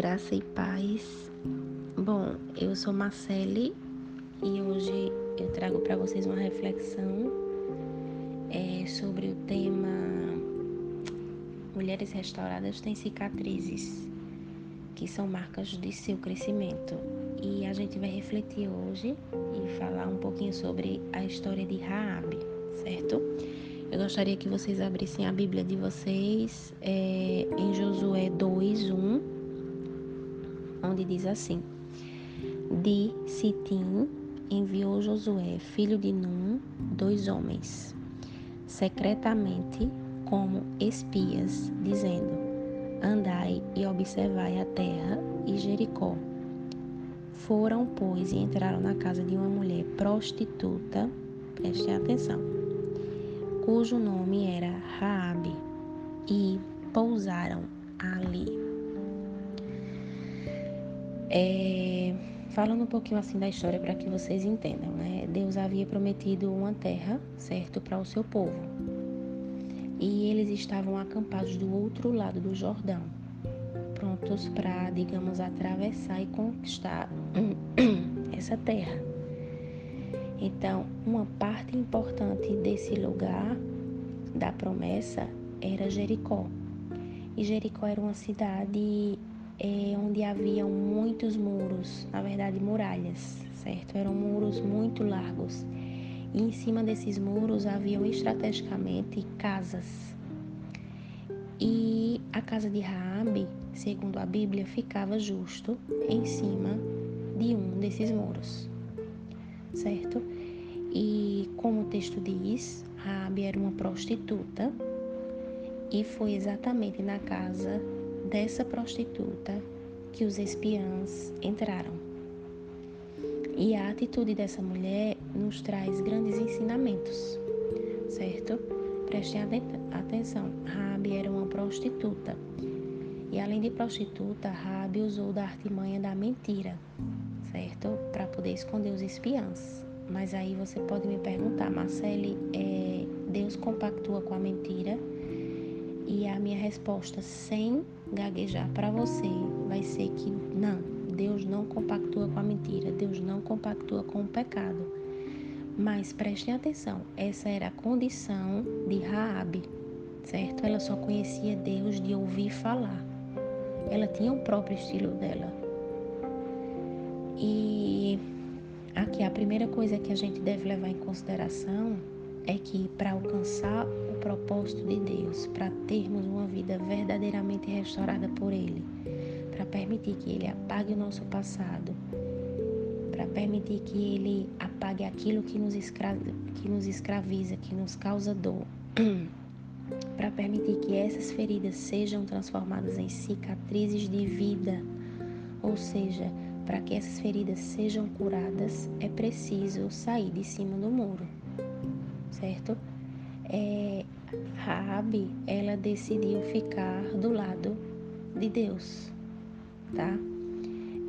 graça e paz. Bom, eu sou Marcele e hoje eu trago para vocês uma reflexão é, sobre o tema Mulheres restauradas têm cicatrizes, que são marcas de seu crescimento. E a gente vai refletir hoje e falar um pouquinho sobre a história de Raabe, certo? Eu gostaria que vocês abrissem a Bíblia de vocês é, em Josué 2, 1, onde diz assim: De Sitim enviou Josué, filho de Num, dois homens, secretamente como espias, dizendo: Andai e observai a terra e Jericó. Foram, pois, e entraram na casa de uma mulher prostituta, prestem atenção cujo nome era Raabe, e pousaram ali. É, falando um pouquinho assim da história para que vocês entendam, né? Deus havia prometido uma terra, certo, para o seu povo. E eles estavam acampados do outro lado do Jordão, prontos para, digamos, atravessar e conquistar essa terra. Então, uma parte importante desse lugar da promessa era Jericó. E Jericó era uma cidade é, onde haviam muitos muros, na verdade muralhas, certo? Eram muros muito largos. E em cima desses muros haviam estrategicamente casas. E a casa de Raabe, segundo a Bíblia, ficava justo em cima de um desses muros certo? E como o texto diz, Rabi era uma prostituta e foi exatamente na casa dessa prostituta que os espiãs entraram. E a atitude dessa mulher nos traz grandes ensinamentos, certo? Prestem atenção, Rabi era uma prostituta. E além de prostituta, Rabi usou da artimanha da mentira certo? Para poder esconder os espiãs. Mas aí você pode me perguntar, Marcele, é, Deus compactua com a mentira? E a minha resposta, sem gaguejar para você, vai ser que não, Deus não compactua com a mentira, Deus não compactua com o pecado. Mas prestem atenção, essa era a condição de Raabe, certo? Ela só conhecia Deus de ouvir falar. Ela tinha o próprio estilo dela. E aqui a primeira coisa que a gente deve levar em consideração é que para alcançar propósito de Deus, para termos uma vida verdadeiramente restaurada por Ele, para permitir que Ele apague o nosso passado, para permitir que Ele apague aquilo que nos, escra que nos escraviza, que nos causa dor, para permitir que essas feridas sejam transformadas em cicatrizes de vida, ou seja, para que essas feridas sejam curadas, é preciso sair de cima do muro, certo? É, ela decidiu ficar do lado de Deus, tá?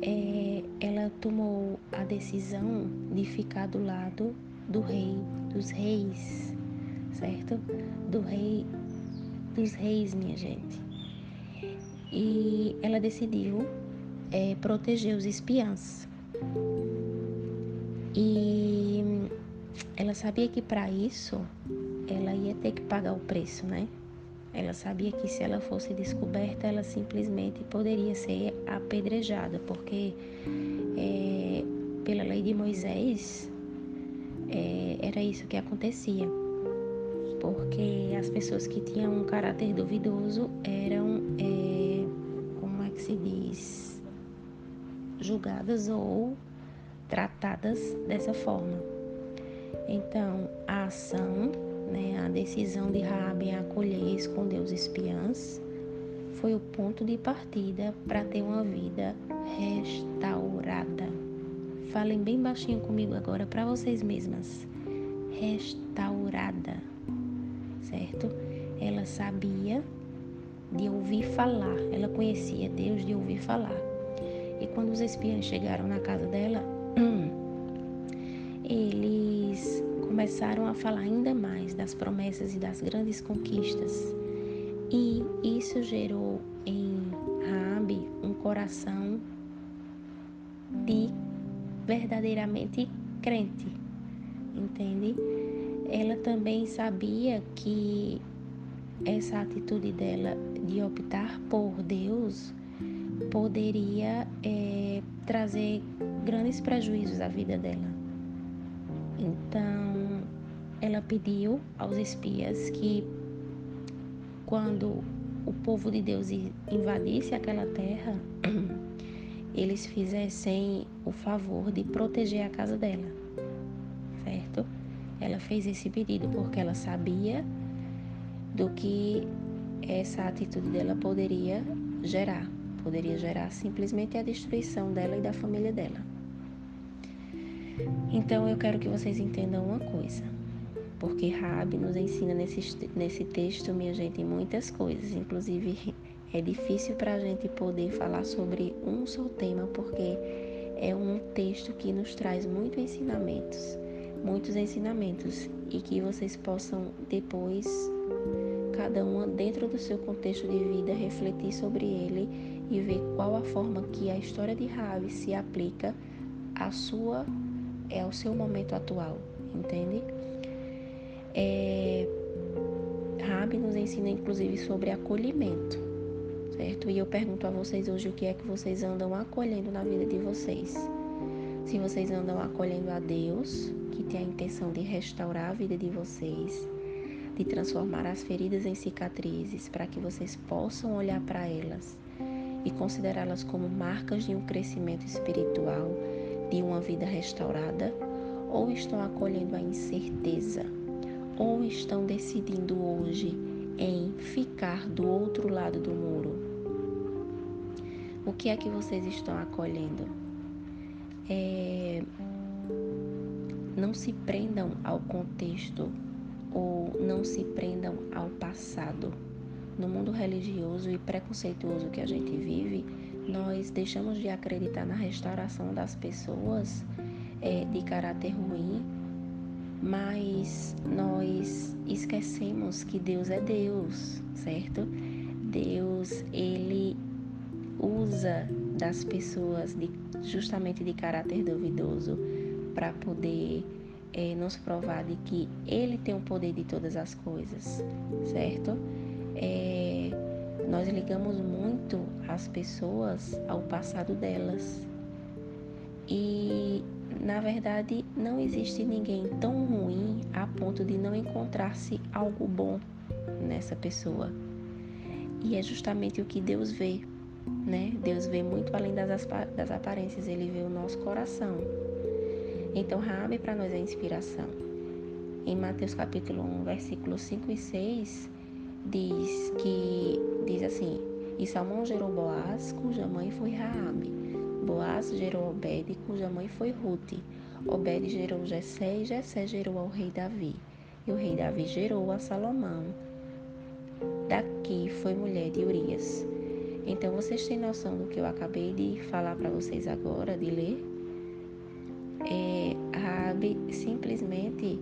É, ela tomou a decisão de ficar do lado do rei dos reis, certo? Do rei dos reis, minha gente. E ela decidiu é, proteger os espiãs. E ela sabia que para isso ela ia ter que pagar o preço, né? Ela sabia que se ela fosse descoberta, ela simplesmente poderia ser apedrejada, porque é, pela lei de Moisés é, era isso que acontecia. Porque as pessoas que tinham um caráter duvidoso eram, é, como é que se diz? julgadas ou tratadas dessa forma. Então, a ação, né, a decisão de Rabi em acolher e esconder os espiãs foi o ponto de partida para ter uma vida restaurada. Falem bem baixinho comigo agora para vocês mesmas. Restaurada, certo? Ela sabia de ouvir falar, ela conhecia Deus de ouvir falar. E quando os espiãs chegaram na casa dela, eles começaram a falar ainda mais das promessas e das grandes conquistas. E isso gerou em Raab Raabe um coração de verdadeiramente crente, entende? Ela também sabia que essa atitude dela de optar por Deus poderia é, trazer grandes prejuízos à vida dela. Então, pediu aos espias que, quando o povo de Deus invadisse aquela terra, eles fizessem o favor de proteger a casa dela, certo? Ela fez esse pedido porque ela sabia do que essa atitude dela poderia gerar. Poderia gerar simplesmente a destruição dela e da família dela. Então eu quero que vocês entendam uma coisa, porque Rabi nos ensina nesse, nesse texto, minha gente, muitas coisas. Inclusive é difícil para a gente poder falar sobre um só tema, porque é um texto que nos traz muitos ensinamentos, muitos ensinamentos, e que vocês possam depois cada uma dentro do seu contexto de vida refletir sobre ele e ver qual a forma que a história de Ravi se aplica à sua é ao seu momento atual, entende? É, Rabi nos ensina inclusive sobre acolhimento, certo? E eu pergunto a vocês hoje o que é que vocês andam acolhendo na vida de vocês. Se vocês andam acolhendo a Deus, que tem a intenção de restaurar a vida de vocês, de transformar as feridas em cicatrizes para que vocês possam olhar para elas e considerá-las como marcas de um crescimento espiritual, de uma vida restaurada, ou estão acolhendo a incerteza, ou estão decidindo hoje em ficar do outro lado do muro. O que é que vocês estão acolhendo? É... Não se prendam ao contexto ou não se prendam ao passado. No mundo religioso e preconceituoso que a gente vive, nós deixamos de acreditar na restauração das pessoas é, de caráter ruim, mas nós esquecemos que Deus é Deus, certo? Deus, ele usa das pessoas de, justamente de caráter duvidoso para poder é, nos provar de que Ele tem o poder de todas as coisas, certo? É, nós ligamos muito as pessoas ao passado delas na verdade não existe ninguém tão ruim a ponto de não encontrar-se algo bom nessa pessoa e é justamente o que Deus vê, né? Deus vê muito além das, das aparências, Ele vê o nosso coração. Então, Raabe para nós é inspiração. Em Mateus capítulo 1, versículos 5 e 6, diz que diz assim: E Salmão gerou Boaz, cuja mãe foi Raabe. Boaz gerou Obed, cuja mãe foi Ruth. Obed gerou Jessé e Jessé gerou ao rei Davi. E o rei Davi gerou a Salomão. Daqui foi mulher de Urias. Então vocês têm noção do que eu acabei de falar para vocês agora, de ler? é, Rabi simplesmente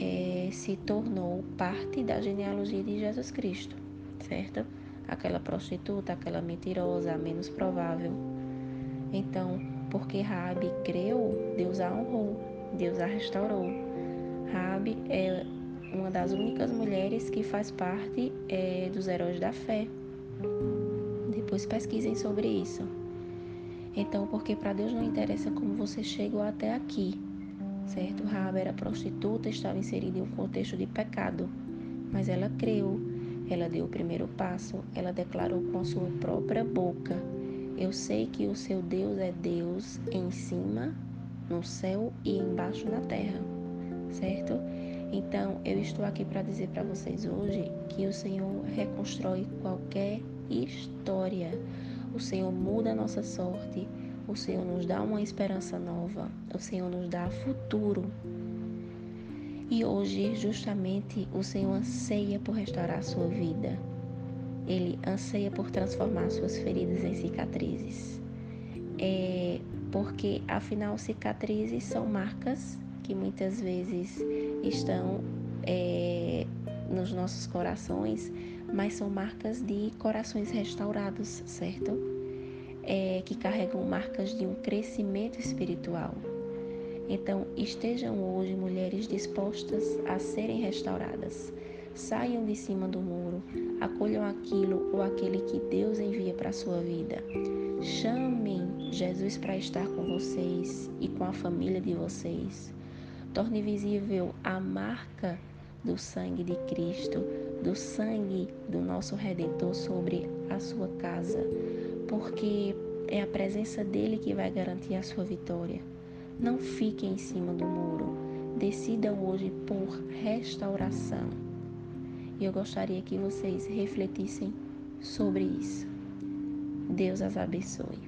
é, se tornou parte da genealogia de Jesus Cristo, certo? Aquela prostituta, aquela mentirosa, a menos provável. Então, porque Rabi creu, Deus a honrou, Deus a restaurou. Rabi é uma das únicas mulheres que faz parte é, dos heróis da fé. Depois pesquisem sobre isso. Então, porque para Deus não interessa como você chegou até aqui, certo? Raba era prostituta, estava inserida em um contexto de pecado, mas ela creu, ela deu o primeiro passo, ela declarou com a sua própria boca: Eu sei que o seu Deus é Deus em cima, no céu e embaixo na terra, certo? Então, eu estou aqui para dizer para vocês hoje que o Senhor reconstrói qualquer história o Senhor muda a nossa sorte. O Senhor nos dá uma esperança nova. O Senhor nos dá futuro. E hoje, justamente, o Senhor anseia por restaurar a sua vida. Ele anseia por transformar suas feridas em cicatrizes. É porque, afinal, cicatrizes são marcas que muitas vezes estão é, nos nossos corações mas são marcas de corações restaurados, certo? É, que carregam marcas de um crescimento espiritual. Então, estejam hoje mulheres dispostas a serem restauradas. Saiam de cima do muro, acolham aquilo ou aquele que Deus envia para a sua vida. Chamem Jesus para estar com vocês e com a família de vocês. Torne visível a marca do sangue de Cristo, do sangue do nosso Redentor sobre a sua casa, porque é a presença dele que vai garantir a sua vitória. Não fiquem em cima do muro. Decidam hoje por restauração. E eu gostaria que vocês refletissem sobre isso. Deus as abençoe.